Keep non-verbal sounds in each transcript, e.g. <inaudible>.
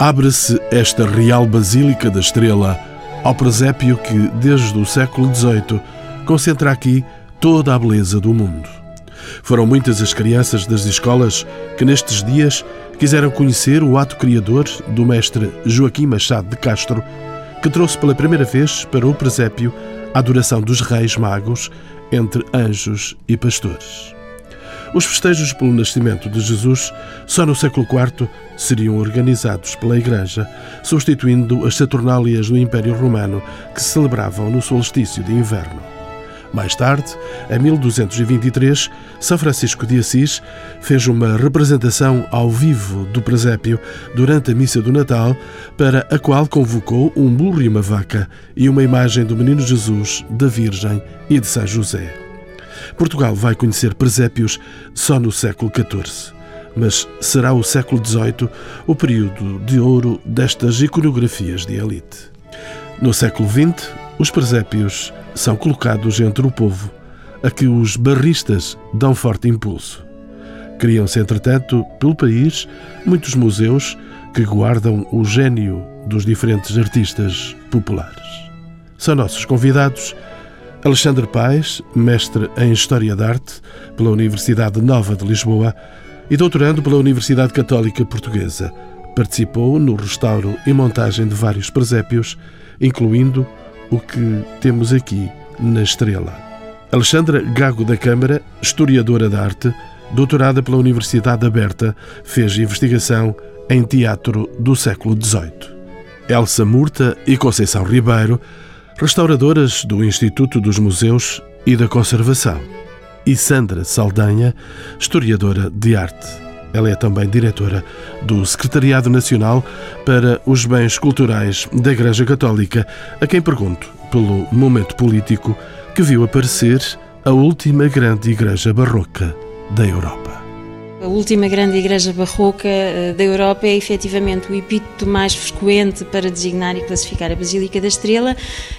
abre-se esta Real Basílica da Estrela ao presépio que, desde o século XVIII, concentra aqui toda a beleza do mundo. Foram muitas as crianças das escolas que nestes dias quiseram conhecer o ato criador do mestre Joaquim Machado de Castro, que trouxe pela primeira vez para o presépio a adoração dos reis magos entre anjos e pastores. Os festejos pelo nascimento de Jesus só no século IV seriam organizados pela Igreja, substituindo as Saturnálias do Império Romano que se celebravam no solstício de inverno. Mais tarde, em 1223, São Francisco de Assis fez uma representação ao vivo do presépio durante a missa do Natal, para a qual convocou um burro e uma vaca e uma imagem do Menino Jesus, da Virgem e de São José. Portugal vai conhecer presépios só no século XIV, mas será o século XVIII o período de ouro destas iconografias de elite. No século XX, os presépios são colocados entre o povo, a que os barristas dão forte impulso. Criam-se, entretanto, pelo país, muitos museus que guardam o gênio dos diferentes artistas populares. São nossos convidados Alexandre Paes, mestre em História da Arte pela Universidade Nova de Lisboa e doutorando pela Universidade Católica Portuguesa. Participou no restauro e montagem de vários presépios, incluindo o que temos aqui na Estrela. Alexandra Gago da Câmara, historiadora da arte, doutorada pela Universidade Aberta, fez investigação em teatro do século XVIII. Elsa Murta e Conceição Ribeiro, restauradoras do Instituto dos Museus e da Conservação. E Sandra Saldanha, historiadora de arte. Ela é também diretora do Secretariado Nacional para os Bens Culturais da Igreja Católica, a quem pergunto pelo momento político que viu aparecer a última grande igreja barroca da Europa. A última grande igreja barroca eh, da Europa é efetivamente o epíteto mais frequente para designar e classificar a Basílica da Estrela,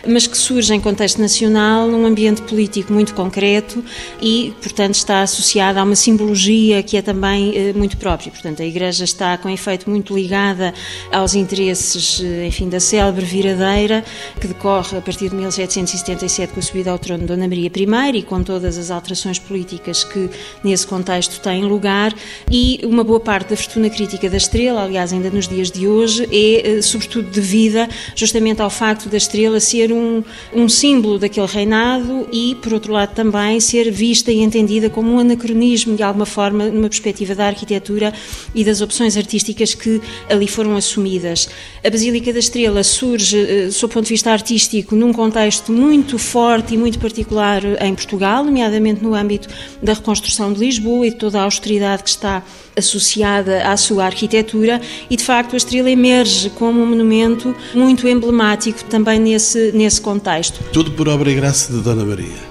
mas que surge em contexto nacional, num ambiente político muito concreto e, portanto, está associada a uma simbologia que é também eh, muito própria. Portanto, a igreja está com efeito muito ligada aos interesses, eh, enfim, da célebre viradeira que decorre a partir de 1777 com a subida ao trono de Dona Maria I e com todas as alterações políticas que nesse contexto têm lugar e uma boa parte da fortuna crítica da estrela, aliás, ainda nos dias de hoje, é eh, sobretudo devida justamente ao facto da estrela ser um, um símbolo daquele reinado e, por outro lado, também ser vista e entendida como um anacronismo, de alguma forma, numa perspectiva da arquitetura e das opções artísticas que ali foram assumidas. A Basílica da Estrela surge, eh, sob o ponto de vista artístico, num contexto muito forte e muito particular em Portugal, nomeadamente no âmbito da reconstrução de Lisboa e de toda a austeridade que está associada à sua arquitetura e de facto a estrela emerge como um monumento muito emblemático também nesse, nesse contexto. Tudo por obra e graça de Dona Maria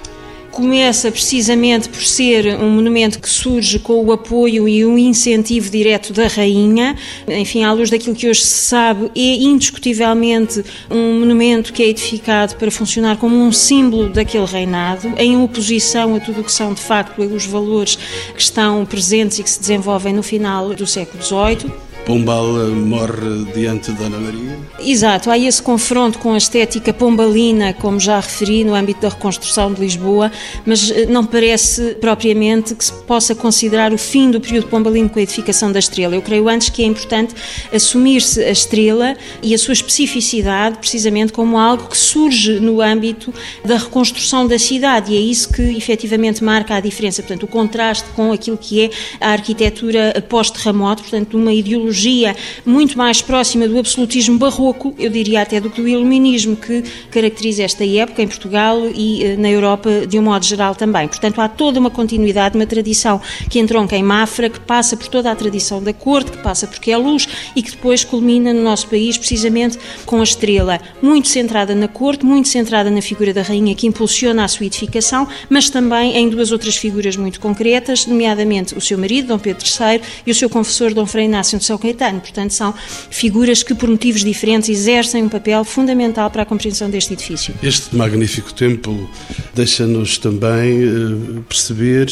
começa precisamente por ser um monumento que surge com o apoio e o incentivo direto da rainha. Enfim, à luz daquilo que hoje se sabe, é indiscutivelmente um monumento que é edificado para funcionar como um símbolo daquele reinado, em oposição a tudo o que são de facto os valores que estão presentes e que se desenvolvem no final do século XVIII. Pombal morre diante de Dona Maria? Exato, há esse confronto com a estética pombalina, como já referi, no âmbito da reconstrução de Lisboa, mas eh, não parece propriamente que se possa considerar o fim do período pombalino com a edificação da estrela. Eu creio antes que é importante assumir-se a estrela e a sua especificidade precisamente como algo que surge no âmbito da reconstrução da cidade e é isso que efetivamente marca a diferença, portanto, o contraste com aquilo que é a arquitetura pós-terremoto, portanto, uma ideologia ideologia muito mais próxima do absolutismo barroco, eu diria até do que do iluminismo, que caracteriza esta época em Portugal e eh, na Europa de um modo geral também. Portanto, há toda uma continuidade, uma tradição que entronca em Mafra, que passa por toda a tradição da corte, que passa porque é luz e que depois culmina no nosso país precisamente com a estrela, muito centrada na corte, muito centrada na figura da rainha que impulsiona a sua edificação, mas também em duas outras figuras muito concretas, nomeadamente o seu marido, Dom Pedro III, e o seu confessor, Dom Frei Inácio de São Caetano. Portanto, são figuras que, por motivos diferentes, exercem um papel fundamental para a compreensão deste edifício. Este magnífico templo deixa-nos também eh, perceber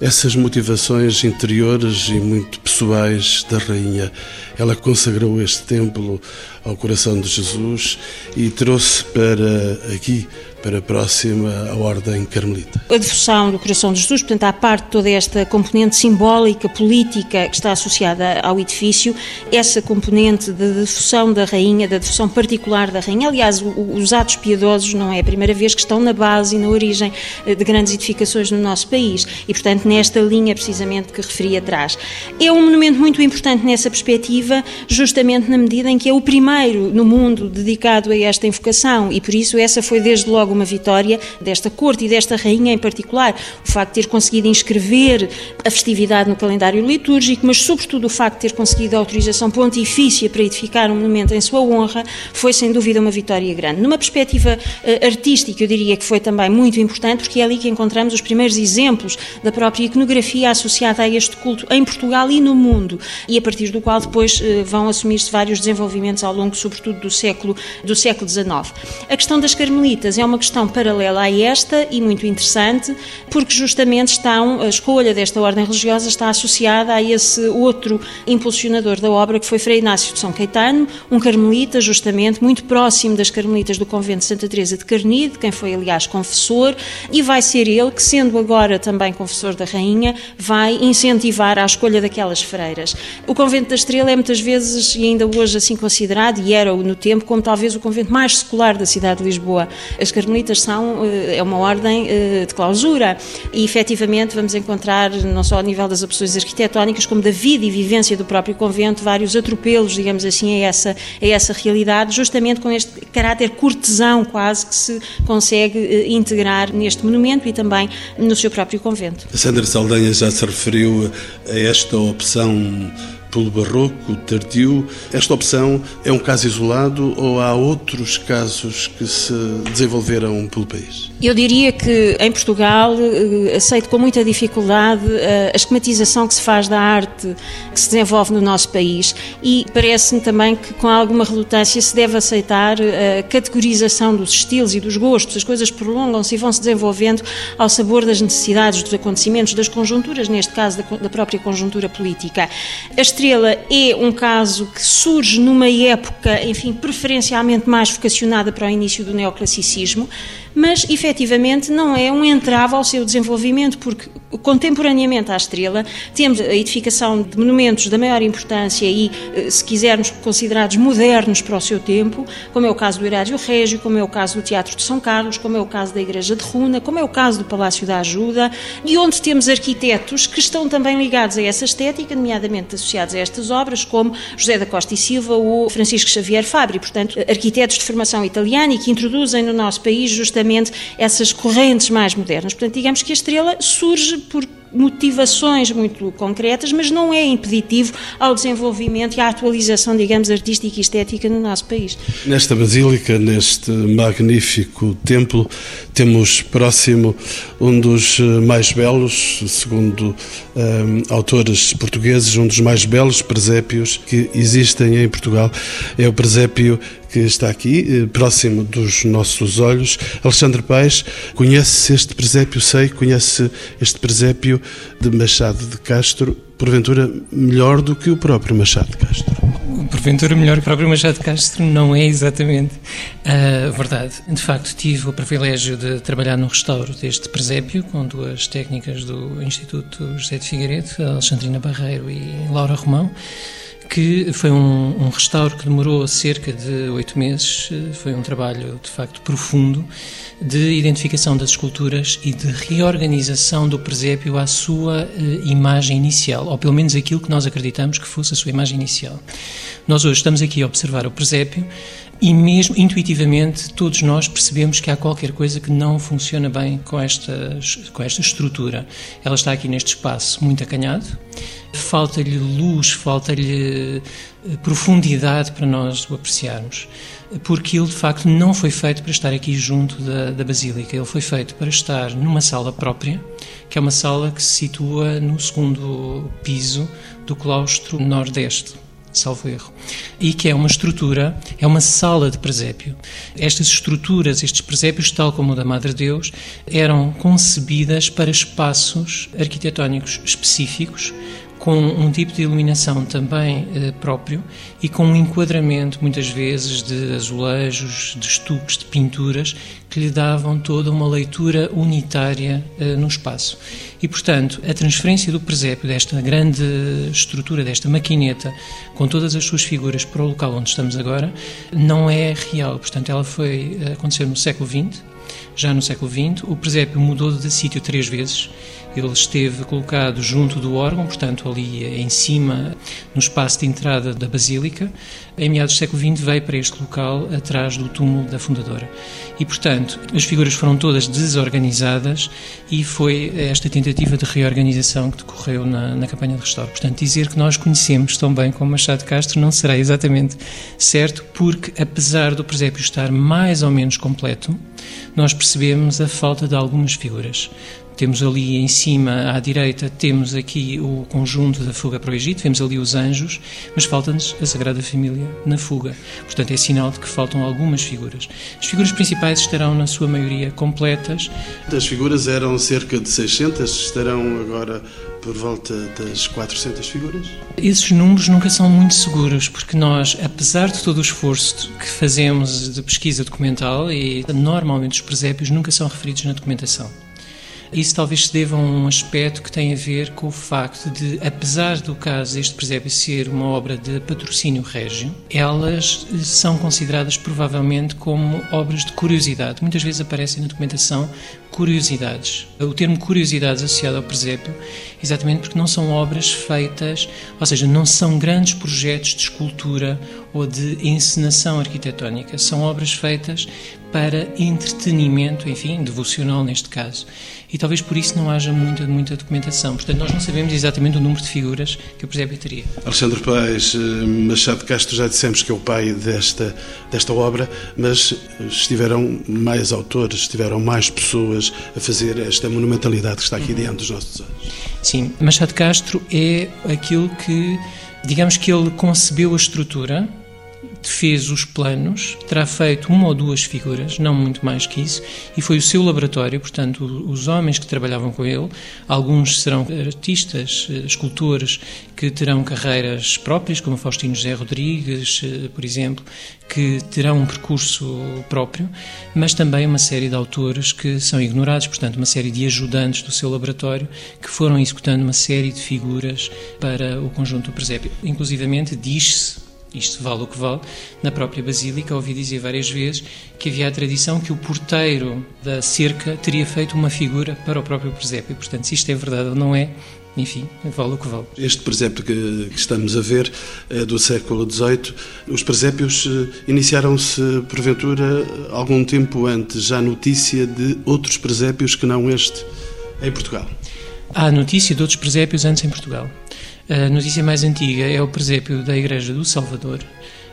essas motivações interiores e muito pessoais da Rainha. Ela consagrou este templo ao coração de Jesus e trouxe para aqui para próxima a Ordem Carmelita. A devoção do coração de Jesus, portanto, à parte toda esta componente simbólica, política que está associada ao edifício, essa componente de devoção da Rainha, da devoção particular da Rainha. Aliás, os atos piedosos não é a primeira vez que estão na base e na origem eh, de grandes edificações no nosso país e, portanto, nesta linha precisamente que referi atrás. É um monumento muito importante nessa perspectiva, justamente na medida em que é o primeiro no mundo dedicado a esta invocação e, por isso, essa foi desde logo alguma vitória desta corte e desta rainha em particular. O facto de ter conseguido inscrever a festividade no calendário litúrgico, mas sobretudo o facto de ter conseguido a autorização pontifícia para edificar um monumento em sua honra, foi sem dúvida uma vitória grande. Numa perspectiva uh, artística, eu diria que foi também muito importante, porque é ali que encontramos os primeiros exemplos da própria iconografia associada a este culto em Portugal e no mundo, e a partir do qual depois uh, vão assumir-se vários desenvolvimentos ao longo, sobretudo, do século, do século XIX. A questão das carmelitas é uma questão paralela a esta e muito interessante, porque justamente estão, a escolha desta ordem religiosa está associada a esse outro impulsionador da obra, que foi Frei Inácio de São Caetano, um carmelita, justamente, muito próximo das carmelitas do convento de Santa Teresa de Carnide, quem foi, aliás, confessor, e vai ser ele que, sendo agora também confessor da Rainha, vai incentivar a escolha daquelas freiras. O convento da Estrela é muitas vezes, e ainda hoje assim considerado, e era no tempo, como talvez o convento mais secular da cidade de Lisboa. As carmelitas são, eh, é uma ordem eh, de clausura e efetivamente vamos encontrar, não só a nível das opções arquitetónicas, como da vida e vivência do próprio convento, vários atropelos, digamos assim, a essa, a essa realidade, justamente com este caráter cortesão quase que se consegue eh, integrar neste monumento e também no seu próprio convento. Sandra Saldanha já se referiu a esta opção pelo barroco tardio. Esta opção é um caso isolado ou há outros casos que se desenvolveram pelo país? Eu diria que em Portugal eh, aceito com muita dificuldade eh, a esquematização que se faz da arte que se desenvolve no nosso país e parece-me também que com alguma relutância se deve aceitar eh, a categorização dos estilos e dos gostos. As coisas prolongam-se e vão se desenvolvendo ao sabor das necessidades, dos acontecimentos, das conjunturas, neste caso da própria conjuntura política. A Estrela é um caso que surge numa época, enfim, preferencialmente mais vocacionada para o início do neoclassicismo, mas efetivamente não é um entrave ao seu desenvolvimento, porque contemporaneamente à Estrela temos a edificação de monumentos da maior importância e, eh, se quisermos, considerados modernos para o seu tempo, como é o caso do Erádio Régio, como é o caso do Teatro de São Carlos, como é o caso da Igreja de Runa, como é o caso do Palácio da Ajuda, e onde temos arquitetos que estão também ligados a essa estética, nomeadamente associados a estas obras, como José da Costa e Silva ou Francisco Xavier Fabri, portanto, arquitetos de formação italiana e que introduzem no nosso país justamente essas correntes mais modernas. Portanto, digamos que a estrela surge por motivações muito concretas, mas não é impeditivo ao desenvolvimento e à atualização, digamos, artística e estética no nosso país. Nesta basílica, neste magnífico templo, temos próximo um dos mais belos, segundo um, autores portugueses, um dos mais belos presépios que existem em Portugal. É o presépio que está aqui, eh, próximo dos nossos olhos. Alexandre Paes conhece este presépio, sei, conhece este presépio de Machado de Castro, porventura melhor do que o próprio Machado de Castro. Porventura melhor que o próprio Machado de Castro não é exatamente a verdade. De facto, tive o privilégio de trabalhar no restauro deste presépio com duas técnicas do Instituto José de Figueiredo, Alexandrina Barreiro e Laura Romão que foi um, um, restauro que demorou cerca de oito meses. Foi um trabalho, de facto, profundo de identificação das esculturas e de reorganização do presépio à sua uh, imagem inicial, ou pelo menos aquilo que nós acreditamos que fosse a sua imagem inicial. Nós hoje estamos aqui a observar o presépio e mesmo intuitivamente todos nós percebemos que há qualquer coisa que não funciona bem com esta, com esta estrutura. Ela está aqui neste espaço muito acanhado, falta-lhe luz, falta-lhe eh, profundidade para nós o apreciarmos, porque ele de facto não foi feito para estar aqui junto da, da Basílica, ele foi feito para estar numa sala própria, que é uma sala que se situa no segundo piso do claustro nordeste. Salvo erro, e que é uma estrutura, é uma sala de presépio. Estas estruturas, estes presépios, tal como o da Madre Deus, eram concebidas para espaços arquitetónicos específicos, com um tipo de iluminação também eh, próprio e com um enquadramento, muitas vezes, de azulejos, de estuques, de pinturas, que lhe davam toda uma leitura unitária eh, no espaço. E, portanto, a transferência do presépio, desta grande estrutura, desta maquineta, com todas as suas figuras para o local onde estamos agora, não é real. Portanto, ela foi eh, aconteceu no século XX, já no século XX. O presépio mudou de sítio três vezes ele esteve colocado junto do órgão, portanto, ali em cima, no espaço de entrada da Basílica. Em meados do século XX veio para este local, atrás do túmulo da fundadora. E, portanto, as figuras foram todas desorganizadas e foi esta tentativa de reorganização que decorreu na, na campanha de restauro. Portanto, dizer que nós conhecemos tão bem como Machado Castro não será exatamente certo, porque, apesar do presépio estar mais ou menos completo, nós percebemos a falta de algumas figuras. Temos ali em cima, à direita, temos aqui o conjunto da fuga para o Egito, vemos ali os anjos, mas falta-nos a Sagrada Família na fuga. Portanto, é sinal de que faltam algumas figuras. As figuras principais estarão, na sua maioria, completas. As figuras eram cerca de 600, estarão agora por volta das 400 figuras? Esses números nunca são muito seguros, porque nós, apesar de todo o esforço que fazemos de pesquisa documental, e normalmente os presépios nunca são referidos na documentação. Isso talvez se deva a um aspecto que tem a ver com o facto de, apesar do caso deste presépio ser uma obra de patrocínio régio, elas são consideradas provavelmente como obras de curiosidade. Muitas vezes aparecem na documentação curiosidades. O termo curiosidades associado ao presépio, exatamente porque não são obras feitas, ou seja, não são grandes projetos de escultura ou de encenação arquitetónica, são obras feitas para entretenimento, enfim, devocional neste caso. E talvez por isso não haja muita, muita documentação. Portanto, nós não sabemos exatamente o número de figuras que o presépio teria. Alexandre Paes eh, Machado Castro, já dissemos que é o pai desta, desta obra, mas estiveram mais autores, estiveram mais pessoas a fazer esta monumentalidade que está aqui diante dos nossos olhos. Sim, Machado Castro é aquilo que, digamos que ele concebeu a estrutura, fez os planos, terá feito uma ou duas figuras, não muito mais que isso, e foi o seu laboratório, portanto, os homens que trabalhavam com ele, alguns serão artistas, eh, escultores que terão carreiras próprias, como Faustino José Rodrigues, eh, por exemplo, que terão um percurso próprio, mas também uma série de autores que são ignorados, portanto, uma série de ajudantes do seu laboratório que foram executando uma série de figuras para o conjunto do presépio. Inclusivamente, diz-se isto vale o que vale, na própria Basílica ouvi dizer várias vezes que havia a tradição que o porteiro da cerca teria feito uma figura para o próprio presépio. Portanto, se isto é verdade ou não é, enfim, vale o que vale. Este presépio que, que estamos a ver é do século XVIII. Os presépios eh, iniciaram-se, porventura, algum tempo antes, já notícia de outros presépios que não este em Portugal? Há notícia de outros presépios antes em Portugal. A notícia mais antiga é o presépio da Igreja do Salvador,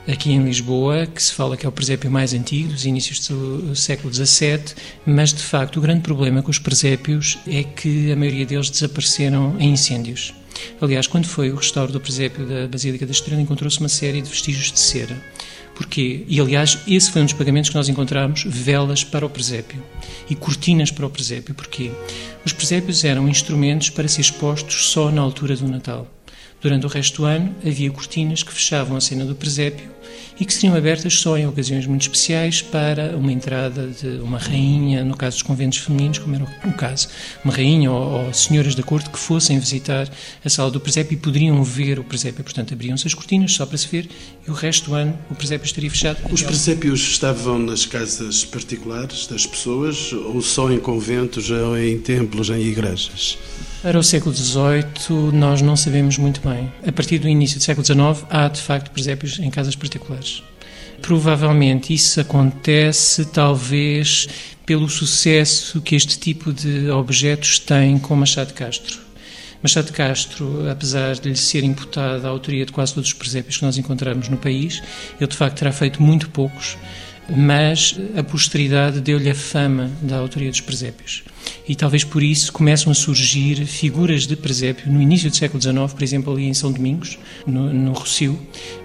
aqui em Lisboa, que se fala que é o presépio mais antigo, dos inícios do século XVII, mas de facto o grande problema com os presépios é que a maioria deles desapareceram em incêndios. Aliás, quando foi o restauro do presépio da Basílica da Estrela, encontrou-se uma série de vestígios de cera. Porquê? E aliás, esse foi um dos pagamentos que nós encontramos, velas para o presépio e cortinas para o presépio. Porquê? Os presépios eram instrumentos para ser expostos só na altura do Natal. Durante o resto do ano, havia cortinas que fechavam a cena do presépio e que seriam abertas só em ocasiões muito especiais para uma entrada de uma rainha, no caso dos conventos femininos, como era o caso, uma rainha ou, ou senhoras da corte que fossem visitar a sala do presépio e poderiam ver o presépio. Portanto, abriam-se as cortinas só para se ver e o resto do ano o presépio estaria fechado. Os presépios estavam nas casas particulares das pessoas ou só em conventos ou em templos, em igrejas? Para o século XVIII, nós não sabemos muito bem. A partir do início do século XIX, há de facto presépios em casas particulares. Provavelmente isso acontece, talvez, pelo sucesso que este tipo de objetos tem com Machado Castro. Machado Castro, apesar de lhe ser imputada a autoria de quase todos os presépios que nós encontramos no país, ele de facto terá feito muito poucos mas a posteridade deu-lhe a fama da autoria dos presépios. E talvez por isso começam a surgir figuras de presépio no início do século XIX, por exemplo, ali em São Domingos, no, no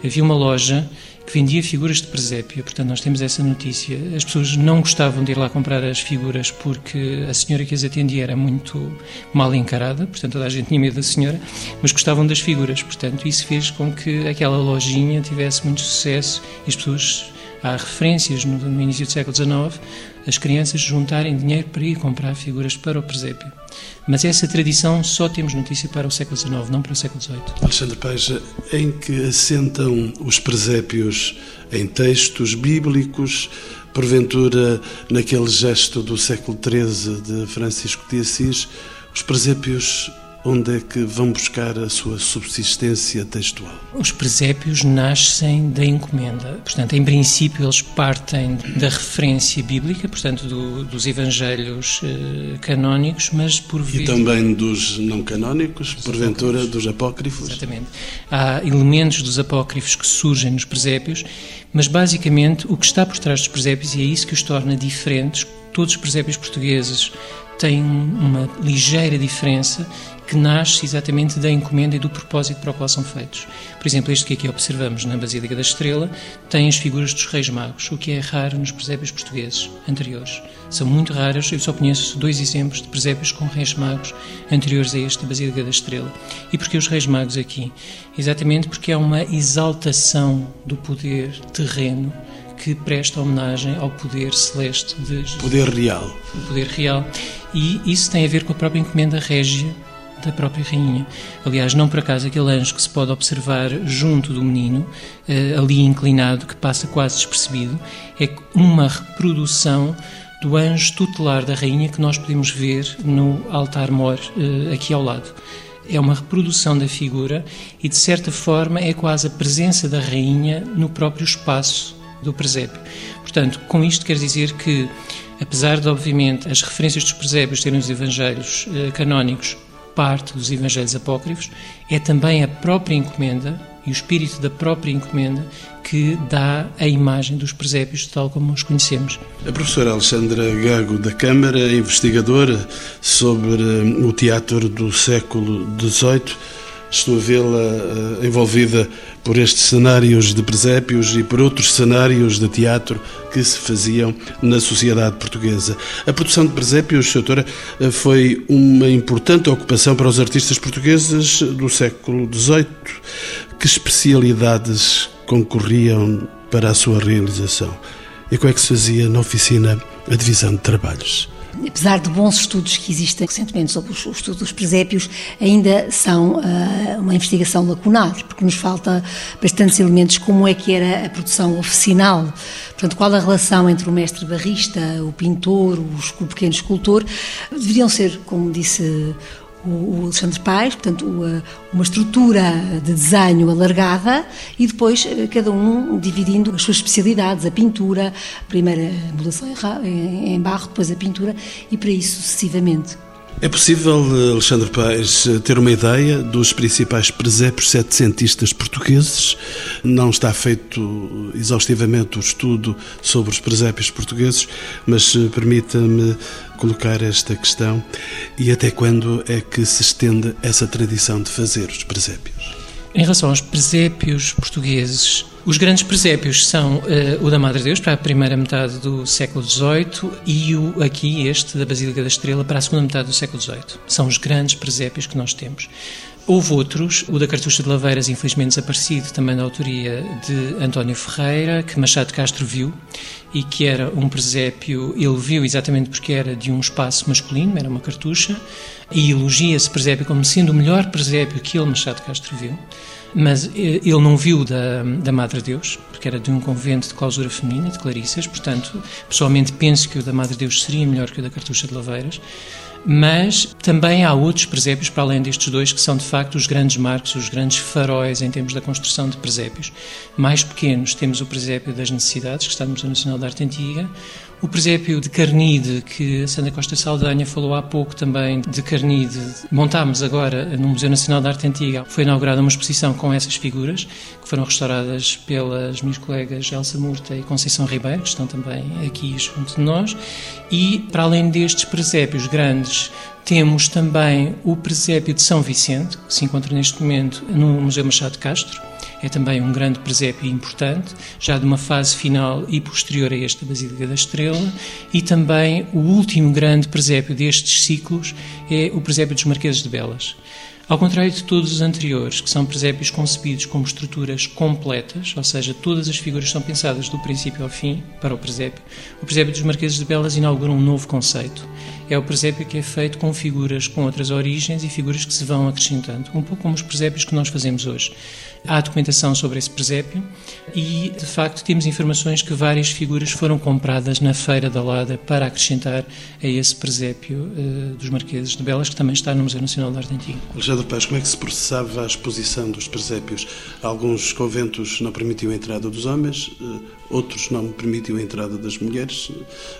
havia uma loja que vendia figuras de presépio. Portanto, nós temos essa notícia. As pessoas não gostavam de ir lá comprar as figuras porque a senhora que as atendia era muito mal encarada, portanto, toda a gente tinha medo da senhora, mas gostavam das figuras. Portanto, isso fez com que aquela lojinha tivesse muito sucesso e as pessoas há referências no, no início do século XIX as crianças juntarem dinheiro para ir comprar figuras para o presépio. Mas essa tradição só temos notícia para o século XIX, não para o século XVIII. Alexandre Paes, em que assentam os presépios em textos bíblicos, porventura naquele gesto do século XIII de Francisco de Assis, os presépios onde é que vão buscar a sua subsistência textual? Os presépios nascem da encomenda. Portanto, em princípio, eles partem da referência bíblica, portanto, do, dos evangelhos eh, canónicos, mas por vezes... E também dos não canónicos, dos porventura apócrifos. dos apócrifos. Exatamente. Há elementos dos apócrifos que surgem nos presépios, mas basicamente o que está por trás dos presépios, e é isso que os torna diferentes, todos os presépios portugueses têm uma ligeira diferença que nasce exatamente da encomenda e do propósito para o qual são feitos. Por exemplo, este que aqui observamos na Basílica da Estrela tem as figuras dos Reis Magos, o que é raro nos presépios portugueses anteriores. São muito raros, eu só conheço dois exemplos de presépios com Reis Magos anteriores a este da Basílica da Estrela. E porquê os Reis Magos aqui? Exatamente porque é uma exaltação do poder terreno que presta homenagem ao poder celeste de Jesus. Poder real. O poder real. E isso tem a ver com a própria encomenda régia da própria rainha. Aliás, não por acaso aquele anjo que se pode observar junto do menino, eh, ali inclinado, que passa quase despercebido, é uma reprodução do anjo tutelar da rainha que nós podemos ver no altar-mor eh, aqui ao lado. É uma reprodução da figura e, de certa forma, é quase a presença da rainha no próprio espaço do presépio. Portanto, com isto quer dizer que, apesar de, obviamente, as referências dos presépios terem os evangelhos eh, canónicos parte dos Evangelhos Apócrifos, é também a própria encomenda e o espírito da própria encomenda que dá a imagem dos presépios tal como os conhecemos. A professora Alexandra Gago da Câmara, investigadora sobre o teatro do século XVIII, estou a vê-la uh, envolvida por estes cenários de presépios e por outros cenários de teatro que se faziam na sociedade portuguesa. A produção de presépios, doutora, uh, foi uma importante ocupação para os artistas portugueses do século XVIII. Que especialidades concorriam para a sua realização? E como é que se fazia na oficina a divisão de trabalhos? Apesar de bons estudos que existem recentemente sobre o estudo dos presépios, ainda são uh, uma investigação lacunar, porque nos falta bastantes elementos como é que era a produção oficinal, portanto, qual a relação entre o mestre barrista, o pintor, o pequeno escultor, deveriam ser, como disse o Alexandre Paes, portanto, uma estrutura de desenho alargada e depois eh, cada um dividindo as suas especialidades, a pintura, primeiro a modelação em barro, depois a pintura e para isso sucessivamente. É possível, Alexandre Paes, ter uma ideia dos principais presépios setecentistas portugueses? Não está feito exaustivamente o estudo sobre os presépios portugueses, mas eh, permita-me colocar esta questão e até quando é que se estende essa tradição de fazer os presépios? Em relação aos presépios portugueses, os grandes presépios são uh, o da Madre Deus para a primeira metade do século XVIII e o aqui este da Basílica da Estrela para a segunda metade do século XVIII. São os grandes presépios que nós temos. Houve outros, o da Cartucha de Laveiras, infelizmente desaparecido, também da autoria de António Ferreira, que Machado Castro viu, e que era um presépio, ele viu exatamente porque era de um espaço masculino, era uma cartucha, e elogia esse presépio como sendo o melhor presépio que ele, Machado Castro, viu. Mas eh, ele não viu da, da Madre Deus, porque era de um convento de clausura feminina, de Clarissas, portanto, pessoalmente penso que o da Madre Deus seria melhor que o da Cartucha de Laveiras. Mas também há outros presépios, para além destes dois, que são de facto os grandes marcos, os grandes faróis em termos da construção de presépios. Mais pequenos temos o presépio das necessidades, que está no Museu Nacional da Arte Antiga, o presépio de Carnide, que a Sandra Costa Saldanha falou há pouco também de Carnide, montámos agora no Museu Nacional da Arte Antiga. Foi inaugurada uma exposição com essas figuras, que foram restauradas pelas minhas colegas Elsa Murta e Conceição Ribeiro, que estão também aqui junto de nós. E, para além destes presépios grandes, temos também o presépio de São Vicente, que se encontra neste momento no Museu Machado de Castro é também um grande presépio importante, já de uma fase final e posterior a esta Basílica da Estrela, e também o último grande presépio destes ciclos é o presépio dos Marqueses de Belas. Ao contrário de todos os anteriores, que são presépios concebidos como estruturas completas, ou seja, todas as figuras são pensadas do princípio ao fim para o presépio, o presépio dos Marqueses de Belas inaugura um novo conceito. É o presépio que é feito com figuras com outras origens e figuras que se vão acrescentando, um pouco como os presépios que nós fazemos hoje. Há documentação sobre esse presépio e, de facto, temos informações que várias figuras foram compradas na Feira da Lada para acrescentar a esse presépio uh, dos Marqueses de Belas, que também está no Museu Nacional de Arte Antiga. Alexandre Paz, como é que se processava a exposição dos presépios? Alguns conventos não permitiam a entrada dos homens, uh, outros não permitiam a entrada das mulheres.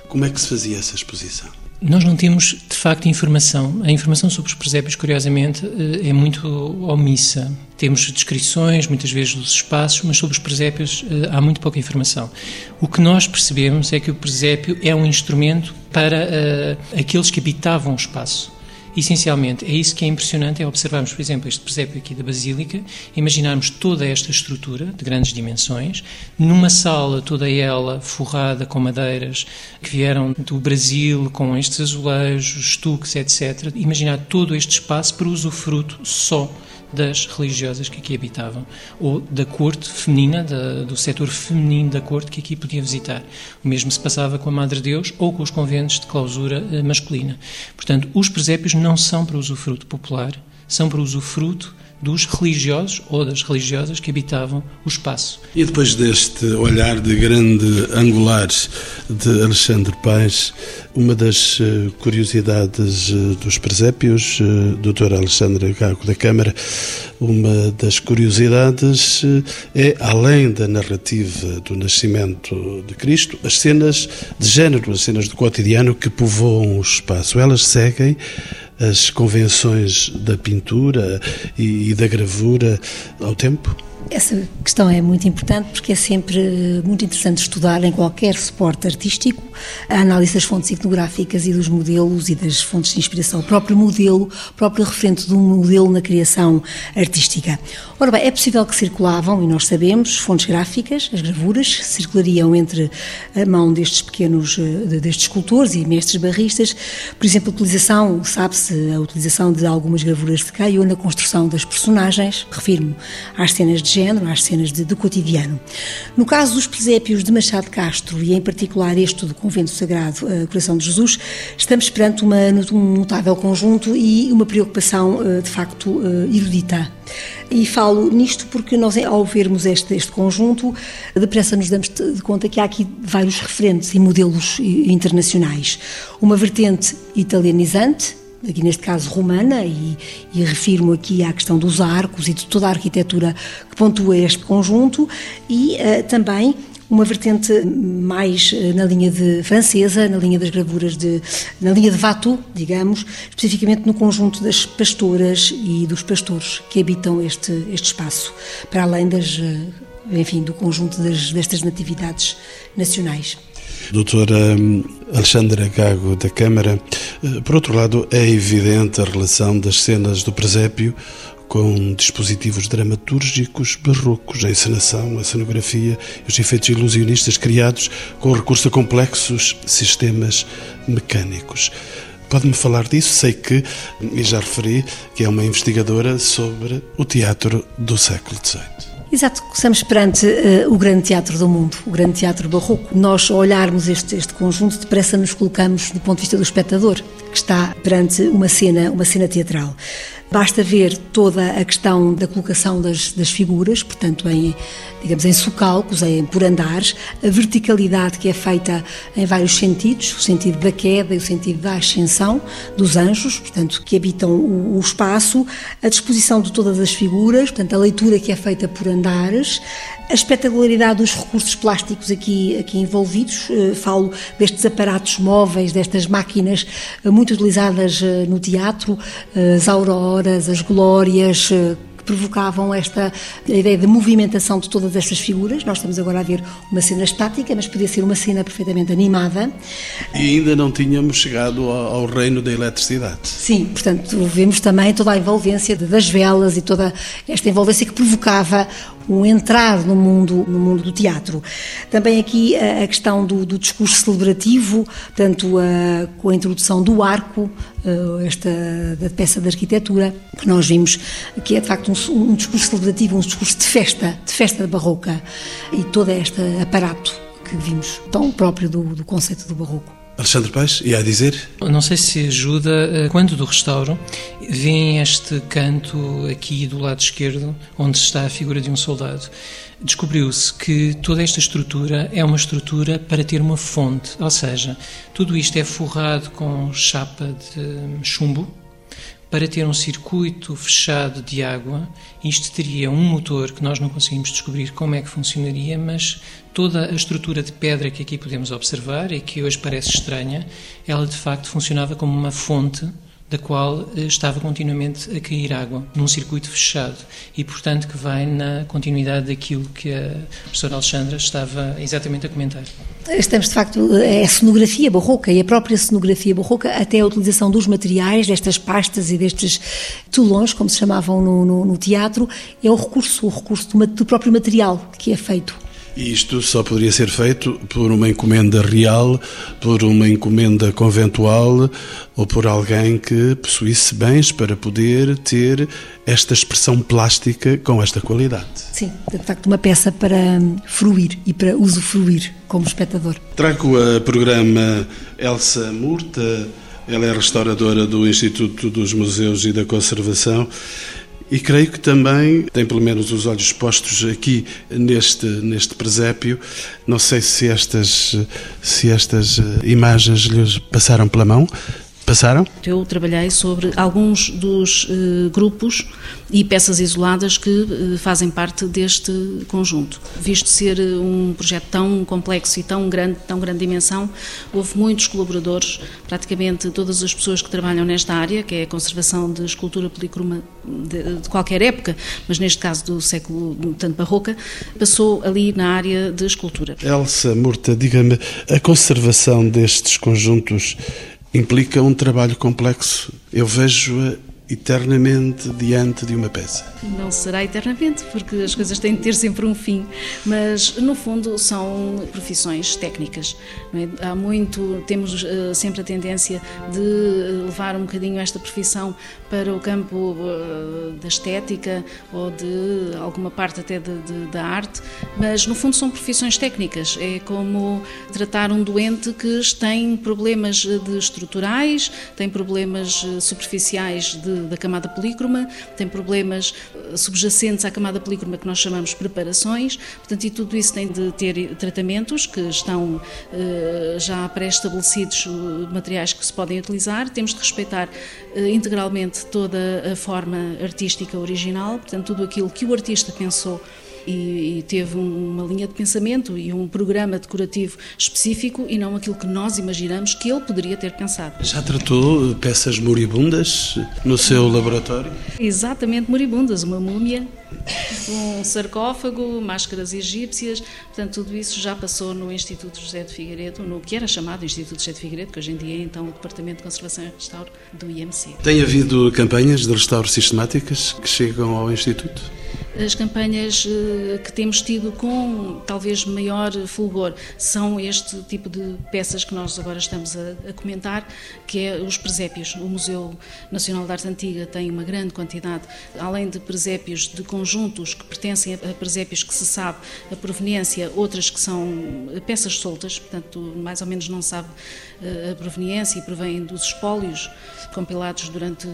Como é que se fazia essa exposição? Nós não temos, de facto, informação. A informação sobre os presépios, curiosamente, eh, é muito omissa. Temos descrições, muitas vezes, dos espaços, mas sobre os presépios eh, há muito pouca informação. O que nós percebemos é que o presépio é um instrumento para uh, aqueles que habitavam o espaço. Essencialmente, é isso que é impressionante, é observarmos, por exemplo, este presépio aqui da Basílica, imaginarmos toda esta estrutura de grandes dimensões, numa sala toda ela forrada com madeiras que vieram do Brasil, com estes azulejos, estuques, etc. Imaginar todo este espaço para usufruto só das religiosas que aqui habitavam, ou da corte feminina, da, do setor feminino da corte que aqui podia visitar. O mesmo se passava com a Madre Deus ou com os conventos de clausura eh, masculina. Portanto, os presépios não são para usufruto popular, são para usufruto dos religiosos ou das religiosas que habitavam o espaço. E depois deste olhar de grande angular de Alexandre Paes, uma das eh, curiosidades eh, dos presépios, eh, Dr. Alexandre Gago da Câmara, uma das curiosidades é, além da narrativa do nascimento de Cristo, as cenas de género, as cenas do cotidiano que povoam o espaço. Elas seguem as convenções da pintura e, da gravura ao tempo? Essa questão é muito importante porque é sempre muito interessante estudar em qualquer suporte artístico a análise das fontes iconográficas e dos modelos e das fontes de inspiração, o próprio modelo, o próprio referente do modelo na criação artística. Ora bem, é possível que circulavam, e nós sabemos, fontes gráficas, as gravuras, circulariam entre a mão destes pequenos, eh, destes escultores e mestres barristas, por exemplo, a utilização, sabe-se, a utilização de algumas gravuras de Caio na construção das personagens, refiro-me às cenas de género, às cenas de, de cotidiano. No caso dos presépios de Machado Castro, e em particular este do Convento Sagrado uh, Coração de Jesus, estamos perante uma, um notável conjunto e uma preocupação, uh, de facto, uh, erudita. E falo nisto porque nós, ao vermos este, este conjunto, depressa nos damos de conta que há aqui vários referentes e modelos internacionais. Uma vertente italianizante, aqui neste caso romana, e, e refiro-me aqui à questão dos arcos e de toda a arquitetura que pontua este conjunto, e uh, também uma vertente mais eh, na linha de francesa, na linha das gravuras de, na linha de Watteau, digamos, especificamente no conjunto das pastoras e dos pastores que habitam este, este espaço, para além das, eh, enfim, do conjunto das, destas natividades nacionais. Doutora hum, Alexandra Gago da Câmara, por outro lado, é evidente a relação das cenas do presépio com dispositivos dramatúrgicos barrocos, a encenação, a cenografia os efeitos ilusionistas criados com recurso a complexos sistemas mecânicos. Pode-me falar disso? Sei que, e já referi, que é uma investigadora sobre o teatro do século XVIII. Exato, estamos perante uh, o grande teatro do mundo, o grande teatro barroco. Nós, ao olharmos este, este conjunto, depressa nos colocamos do ponto de vista do espectador, que está perante uma cena, uma cena teatral. Basta ver toda a questão da colocação das, das figuras, portanto, em, digamos, em socalcos, em, por andares, a verticalidade que é feita em vários sentidos, o sentido da queda e o sentido da ascensão dos anjos, portanto, que habitam o, o espaço, a disposição de todas as figuras, portanto, a leitura que é feita por andares, a espetacularidade dos recursos plásticos aqui, aqui envolvidos, uh, falo destes aparatos móveis, destas máquinas uh, muito utilizadas uh, no teatro, as auroras, as glórias, que provocavam esta ideia de movimentação de todas estas figuras. Nós estamos agora a ver uma cena estática, mas podia ser uma cena perfeitamente animada. E ainda não tínhamos chegado ao reino da eletricidade. Sim, portanto, vemos também toda a envolvência das velas e toda esta envolvência que provocava um entrar no mundo, no mundo do teatro. Também aqui a, a questão do, do, discurso celebrativo, tanto a, com a introdução do arco, esta da peça de arquitetura, que nós vimos que é de facto um, um discurso celebrativo, um discurso de festa, de festa barroca, e todo este aparato que vimos, tão próprio do, do conceito do barroco. Alexandre Paes, ia a dizer? Não sei se ajuda, eh, quando do restauro, vem este canto aqui do lado esquerdo, onde está a figura de um soldado. Descobriu-se que toda esta estrutura é uma estrutura para ter uma fonte, ou seja, tudo isto é forrado com chapa de chumbo, para ter um circuito fechado de água, isto teria um motor que nós não conseguimos descobrir como é que funcionaria, mas toda a estrutura de pedra que aqui podemos observar e que hoje parece estranha, ela de facto funcionava como uma fonte da qual eh, estava continuamente a cair água, num circuito fechado, e portanto que vai na continuidade daquilo que a professora Alexandra estava exatamente a comentar. Estamos, de facto, é a cenografia barroca e a própria cenografia barroca, até a utilização dos materiais, destas pastas e destes telões, como se chamavam no, no, no teatro, é o recurso, o recurso do, do próprio material que é feito. E isto só poderia ser feito por uma encomenda real, por uma encomenda conventual ou por alguém que possuísse bens para poder ter esta expressão plástica com esta qualidade. Sim, de facto, uma peça para fruir e para usufruir como espectador. Trago a programa Elsa Murta, ela é restauradora do Instituto dos Museus e da Conservação e creio que também tem pelo menos os olhos postos aqui neste, neste presépio. Não sei se estas, se estas eh, imagens lhes passaram pela mão. Passaram? Eu trabalhei sobre alguns dos uh, grupos e peças isoladas que uh, fazem parte deste conjunto. Visto ser um projeto tão complexo e tão grande, tão grande dimensão, houve muitos colaboradores, praticamente todas as pessoas que trabalham nesta área, que é a conservação de escultura policroma de, de qualquer época, mas neste caso do século tanto barroca, passou ali na área de escultura. Elsa Murta, diga-me, a conservação destes conjuntos implica um trabalho complexo. Eu vejo-a eternamente diante de uma peça. Não será eternamente, porque as coisas têm de ter sempre um fim, mas no fundo são profissões técnicas. É? Há muito, temos uh, sempre a tendência de levar um bocadinho esta profissão para o campo uh, da estética ou de alguma parte até de, de, da arte, mas no fundo são profissões técnicas. É como tratar um doente que tem problemas de estruturais, tem problemas eh, superficiais de da camada polícroma, tem problemas eh, subjacentes à camada polícroma que nós chamamos preparações, portanto, e tudo isso tem de ter tratamentos que estão uh, já pré-estabelecidos, materiais que se podem utilizar, temos de respeitar uh, integralmente toda a forma artística original, portanto, tudo aquilo que o artista pensou e, e teve uma linha de pensamento e um programa decorativo específico e não aquilo que nós imaginamos que ele poderia ter pensado. Já tratou peças moribundas no seu laboratório? Exatamente, moribundas, uma múmia, um sarcófago, máscaras egípcias, portanto tudo isso já passou no Instituto José de Figueiredo, no que era chamado Instituto José de Figueiredo, que hoje em dia é então o Departamento de Conservação e Restauro do IMC. Tem havido campanhas de restauro sistemáticas que chegam ao Instituto? as campanhas eh, que temos tido com talvez maior fulgor são este tipo de peças que nós agora estamos a, a, comentar, que é os presépios. O Museu Nacional de Arte Antiga tem uma grande quantidade, além de presépios de conjuntos que pertencem a presépios que se sabe a proveniência, outras que são peças soltas, portanto mais ou menos não sabe eh, a proveniência e provém dos espólios compilados durante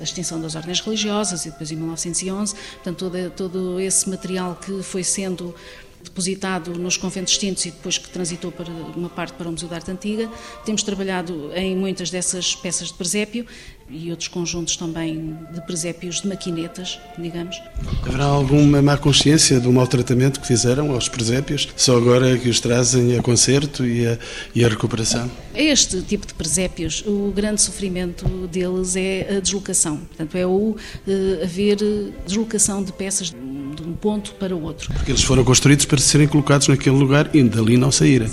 a extinção das ordens religiosas e depois em 1911, portanto todo, todo esse material que foi sendo depositado nos conventos extintos e depois que transitou para uma parte para o Museu da Arte Antiga. Temos trabalhado em muitas dessas peças de presépio e outros conjuntos também de presépios de maquinetas, digamos. Haverá alguma má consciência do maltratamento que fizeram aos presépios, só agora que os trazem a concerto e a, e a recuperação? Este tipo de presépios, o grande sofrimento deles é a deslocação. Portanto, é o uh, haver deslocação de peças de um ponto para o outro. Porque eles foram construídos para serem colocados naquele lugar e dali não saírem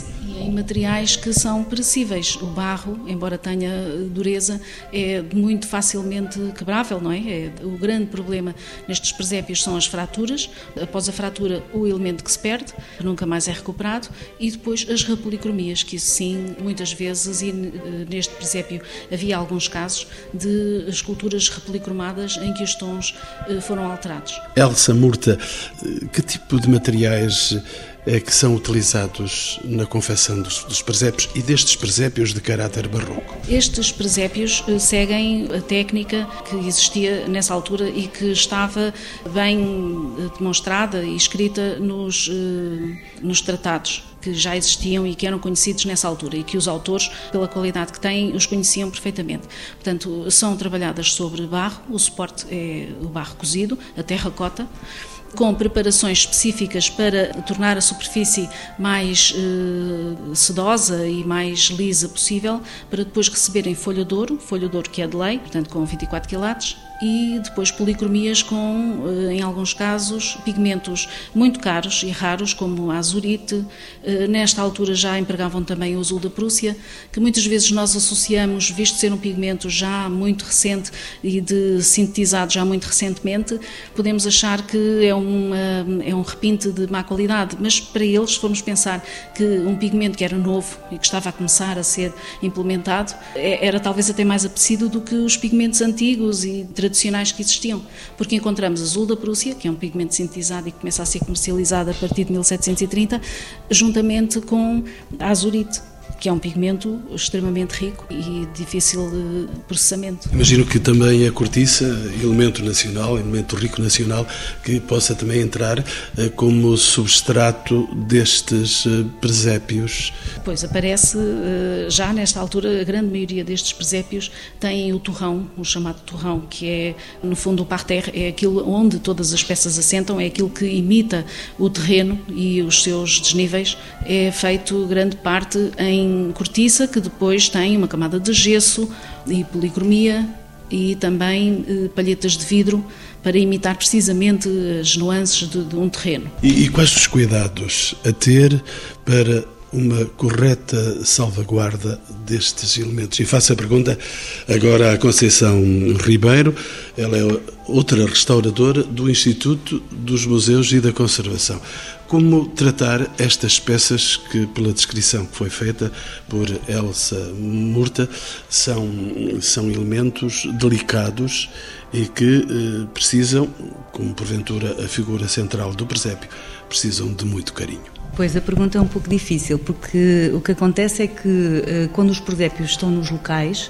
materiais que são perecíveis. O barro, embora tenha dureza, é muito facilmente quebrável, não é? é? O grande problema nestes presépios são as fraturas. Após a fratura, o elemento que se perde, que nunca mais é recuperado, e depois as repolicromias, que isso sim, muitas vezes, e eh, neste presépio havia alguns casos de esculturas repolicromadas em que os tons eh, foram alterados. Elsa Murta, eh, que tipo de materiais que são utilizados na confecção dos, dos, presépios e destes presépios de caráter barroco? Estes presépios eh, seguem a técnica que existia nessa altura e que estava bem eh, demonstrada e escrita nos, eh, nos tratados que já existiam e que eram conhecidos nessa altura e que os autores, pela qualidade que têm, os conheciam perfeitamente. Portanto, são trabalhadas sobre barro, o suporte é o barro cozido, a terracota, com preparações específicas para tornar a superfície mais eh, sedosa e mais lisa possível, para depois receberem folha de ouro, folha de ouro que é de lei, portanto com 24 quilates, e depois policromias com, eh, em alguns casos, pigmentos muito caros e raros, como a azurite. Eh, nesta altura já empregavam também o azul da Prússia, que muitas vezes nós associamos, visto ser um pigmento já muito recente e de sintetizado já muito recentemente, podemos achar que é um, é um repinte de má qualidade, mas para eles, se formos pensar que um pigmento que era novo e que estava a começar a ser implementado, é, era talvez até mais apetecido do que os pigmentos antigos e tradicionais que existiam, porque encontramos azul da Prússia, que é um pigmento sintetizado e que começa a ser comercializado a partir de 1730, juntamente com a azurite que é um pigmento extremamente rico e difícil de processamento. Imagino que também a cortiça, elemento nacional, elemento rico nacional, que possa também entrar eh, como substrato destes eh, presépios. Pois, aparece eh, já nesta altura, a grande maioria destes presépios tem o torrão, o chamado torrão, que é, no fundo, o parterre, é aquilo onde todas as peças assentam, é aquilo que imita o terreno e os seus desníveis, é feito grande parte em cortiça, que depois tem uma camada de gesso e policromia e também eh, palhetas de vidro para imitar precisamente as nuances de, de um terreno. E, e quais os cuidados a ter para uma correta salvaguarda destes elementos. E faço a pergunta agora à Conceição Ribeiro, ela é outra restauradora do Instituto dos Museus e da Conservação. Como tratar estas peças que, pela descrição que foi feita por Elsa Murta, são, são elementos delicados e que eh, precisam, como porventura a figura central do presépio, precisam de muito carinho? Pois, a pergunta é um pouco difícil, porque o que acontece é que eh, quando os presépios estão nos locais,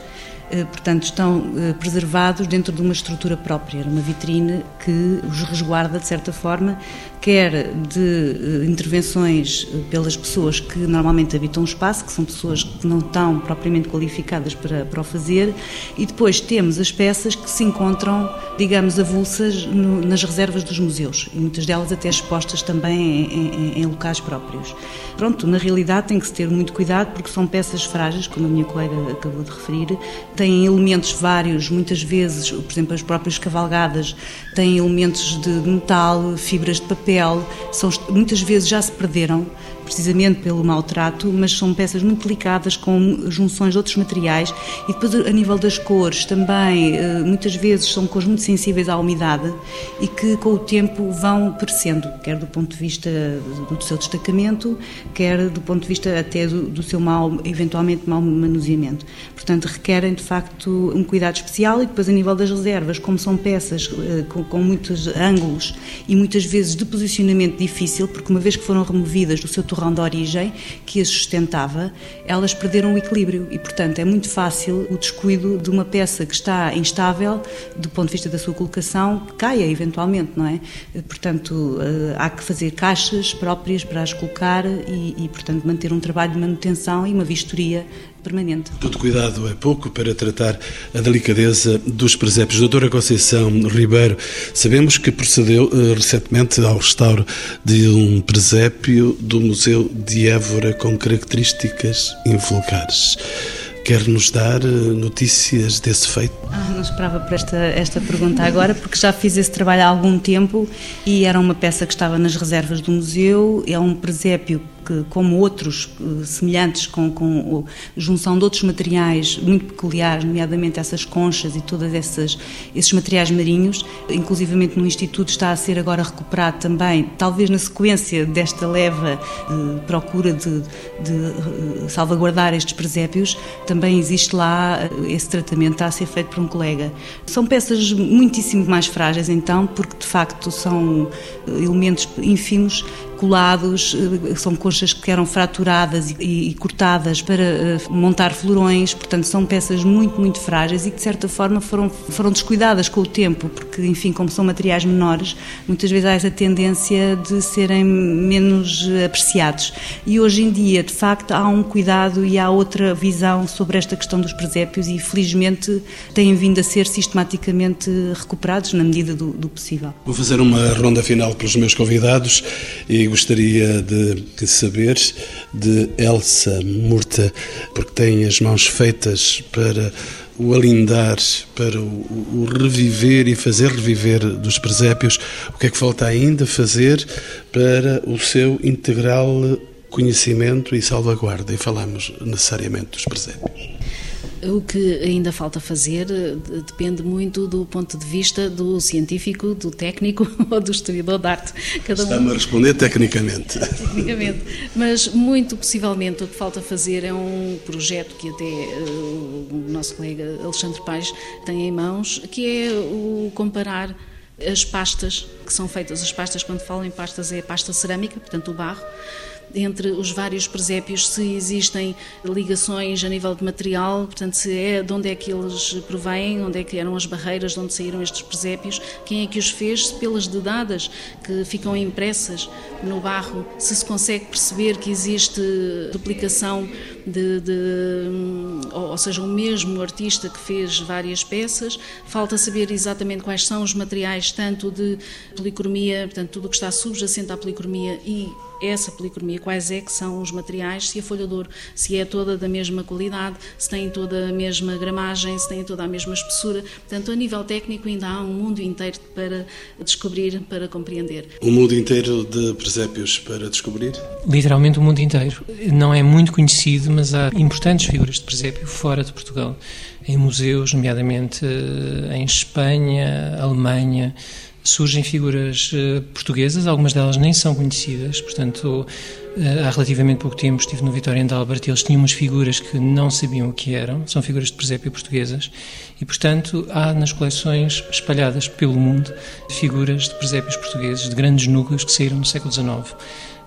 portanto, estão eh, preservados dentro de uma estrutura própria, uma vitrine que os resguarda de certa forma, quer de eh, intervenções pelas pessoas que normalmente habitam o espaço, que são pessoas que não estão propriamente qualificadas para, para o fazer, e depois temos as peças que se encontram, digamos, avulsas no, nas reservas dos museus, e muitas delas até expostas também em, em, em locais próprios. Pronto, na realidade tem que se ter muito cuidado porque são peças frágeis, como a minha colega acabou de referir, têm elementos vários, muitas vezes, por exemplo, as próprias cavalgadas têm elementos de metal, fibras de papel, são, muitas vezes já se perderam precisamente pelo maltrato, mas são peças muito delicadas com junções de outros materiais e depois a nível das cores também eh, muitas vezes são cores muito sensíveis à umidade e que com o tempo vão perecendo, quer do ponto de vista do seu destacamento, quer do ponto de vista até do, do seu mal, eventualmente mau manuseamento. Portanto, requerem de facto um cuidado especial e depois a nível das reservas, como são peças eh, com, com muitos ângulos e muitas vezes de posicionamento difícil, porque uma vez que foram removidas do seu torrão de origem que as sustentava, elas perderam o equilíbrio e, portanto, é muito fácil o descuido de uma peça que está instável do ponto de vista da sua colocação, caia eventualmente, não é? Portanto, eh, há que fazer caixas próprias para as colocar e, e portanto, manter um trabalho de manutenção e uma vistoria permanente. Todo cuidado é pouco para tratar a delicadeza dos presépios. Doutora Conceição Ribeiro, sabemos que procedeu uh, recentemente ao restauro de um presépio do Museu de Évora com características invulgares. Quer nos dar eh, notícias desse feito? Ah, não esperava por esta, esta pergunta agora, porque já fiz esse trabalho há algum tempo e era uma peça que estava nas reservas do museu. É um presépio que, como outros eh, semelhantes, com, com junção de outros materiais muito peculiares, nomeadamente essas conchas e todos esses materiais marinhos, inclusivamente no Instituto está a ser agora recuperado também, talvez na sequência desta leva de procura de, de eh, salvaguardar estes presépios, também existe lá eh, esse tratamento, está a ser feito por um colega. São peças muitíssimo mais frágeis, então, porque de facto são elementos ínfimos colados, eh, são conchas que eram fraturadas e, e cortadas para uh, montar florões, portanto são peças muito, muito frágeis e que de certa forma foram, foram descuidadas com o tempo, porque enfim, como são materiais menores, muitas vezes há essa tendência de serem menos apreciados. E hoje em dia, de facto, há um cuidado e há outra visão sobre esta questão dos presépios e felizmente têm vindo a ser sistematicamente recuperados na medida do, do possível. Vou fazer uma ronda final pelos meus convidados e gostaria de saber de Elsa Murta, porque tem as mãos feitas para o alindar, para o, reviver e fazer reviver dos presépios, o que é que falta ainda fazer para o seu integral conhecimento e salvaguarda? E falamos necessariamente dos presépios. O que ainda falta fazer eh, depende muito do ponto de vista do científico, do técnico <laughs> ou do historiador de arte. Está-me um... a responder tecnicamente. <laughs> tecnicamente. Mas, muito possivelmente, o que falta fazer é um projeto que até uh, o nosso colega Alexandre Paes tem em mãos, que é o comparar as pastas que são feitas. As pastas, quando falam em pastas, é a pasta cerâmica, portanto, o barro entre os vários presépios, se existem ligações a nível de material, portanto, se é, de onde é que eles provêm, onde é que eram as barreiras de onde saíram estes presépios, quem é que os fez, pelas dedadas que ficam impressas no barro, se se consegue perceber que existe duplicação de, de ou seja, o mesmo artista que fez várias peças, falta saber exatamente quais são os materiais, tanto de policromia, portanto, tudo o que está subjacente à policromia e essa policromia, quais é que são os materiais, se a folha de ouro se é toda da mesma qualidade, se tem toda a mesma gramagem, se tem toda a mesma espessura. Portanto, a nível técnico ainda há um mundo inteiro para descobrir, para compreender. Um mundo inteiro de presépios para descobrir? Literalmente o mundo inteiro. Não é muito conhecido, mas há importantes figuras de presépio fora de Portugal, em museus, nomeadamente eh, em Espanha, Alemanha, surgem figuras uh, portuguesas, algumas delas nem são conhecidas, portanto, uh, há relativamente pouco tempo estive no Vitória de Albert e eles tinham umas figuras que não sabiam o que eram, são figuras de presépio portuguesas, e portanto há nas coleções espalhadas pelo mundo figuras de presépios portugueses, de grandes núcleos que saíram no século XIX.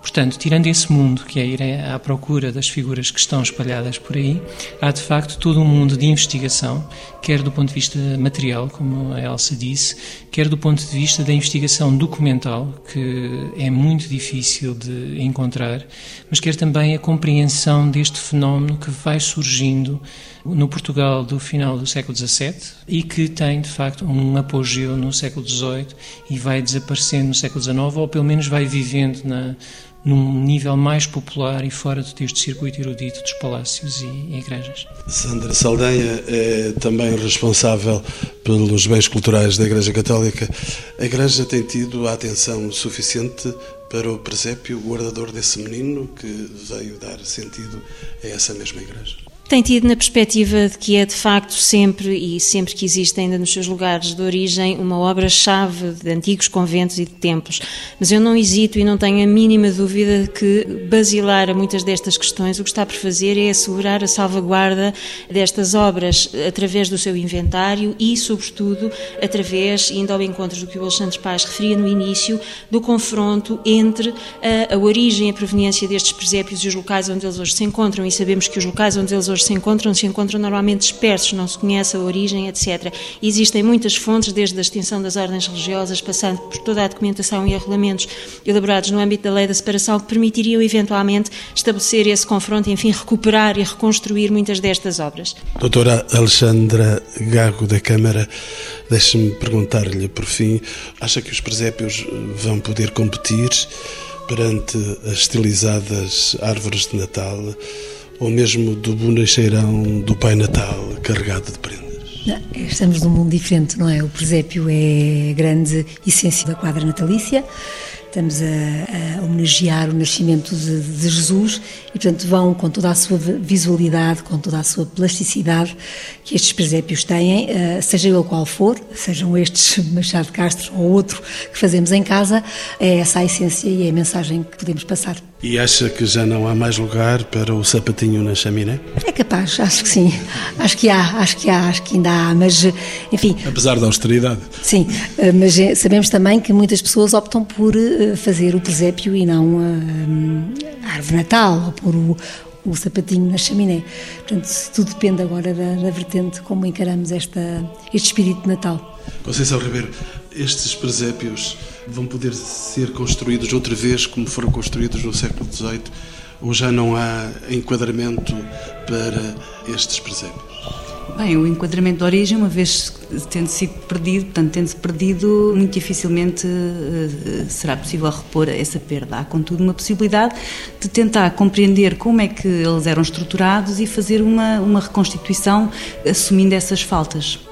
Portanto, tirando esse mundo, que é ir à procura das figuras que estão espalhadas por aí, há de facto todo um mundo de investigação, quer do ponto de vista material, como a Elsa disse, quer do ponto de vista da investigação documental, que é muito difícil de encontrar, mas quer também a compreensão deste fenómeno que vai surgindo no Portugal do final do século XVII e que tem, de facto, um apogeu no século XVIII e vai desaparecendo no século XIX, ou pelo menos vai vivendo na num nível mais popular e fora deste circuito erudito dos palácios e igrejas. Sandra Saldanha é também responsável pelos bens culturais da Igreja Católica. A Igreja tem tido a atenção suficiente para o presépio guardador desse menino que veio dar sentido a essa mesma Igreja? Tem tido na perspectiva de que é de facto sempre e sempre que existe ainda nos seus lugares de origem uma obra-chave de antigos conventos e de templos. Mas eu não hesito e não tenho a mínima dúvida de que basilar a muitas destas questões o que está por fazer é assegurar a salvaguarda destas obras através do seu inventário e, sobretudo, através, indo ao encontro do que o Alexandre Paz referia no início, do confronto entre a, a origem e a proveniência destes presépios e os locais onde eles hoje se encontram. E sabemos que os locais onde eles hoje se encontram, se encontram normalmente dispersos, não se conhece a origem, etc. Existem muitas fontes, desde a extinção das ordens religiosas, passando por toda a documentação e regulamentos elaborados no âmbito da lei da separação, que permitiriam eventualmente estabelecer esse confronto enfim, recuperar e reconstruir muitas destas obras. Doutora Alexandra Gago da Câmara, deixe-me perguntar-lhe, por fim, acha que os presépios vão poder competir perante as estilizadas árvores de Natal? Ou mesmo do bonecheirão do Pai Natal carregado de prendas? Não, estamos num mundo diferente, não é? O presépio é a grande essência da quadra natalícia. Estamos a, a homenagear o nascimento de, de, Jesus e, portanto, vão com toda a sua visualidade, com toda a sua plasticidade que estes presépios têm, uh, seja ele qual for, sejam estes <laughs> Machado Castro ou outro que fazemos em casa, é essa a essência e é a mensagem que podemos passar. E acha que já não há mais lugar para o sapatinho na chaminé? É capaz, acho que sim. Acho que há, acho que há, acho que ainda há, mas enfim. Apesar da austeridade. Sim, eh, mas eh, sabemos também que muitas pessoas optam por eh, fazer o presépio e não a, árvore natal ou por o, o sapatinho na chaminé. Portanto, tudo depende agora da, da vertente, como encaramos esta, este espírito de Natal. Conceição Ribeiro, estes presépios vão poder ser construídos outra vez como foram construídos no século XVIII ou já não há enquadramento para estes presépios? Bem, o enquadramento de origem, uma vez tendo sido perdido, portanto, tendo-se perdido, muito dificilmente uh, será possível repor essa perda. Há, contudo, uma possibilidade de tentar compreender como é que eles eram estruturados e fazer uma, uma reconstituição assumindo essas faltas.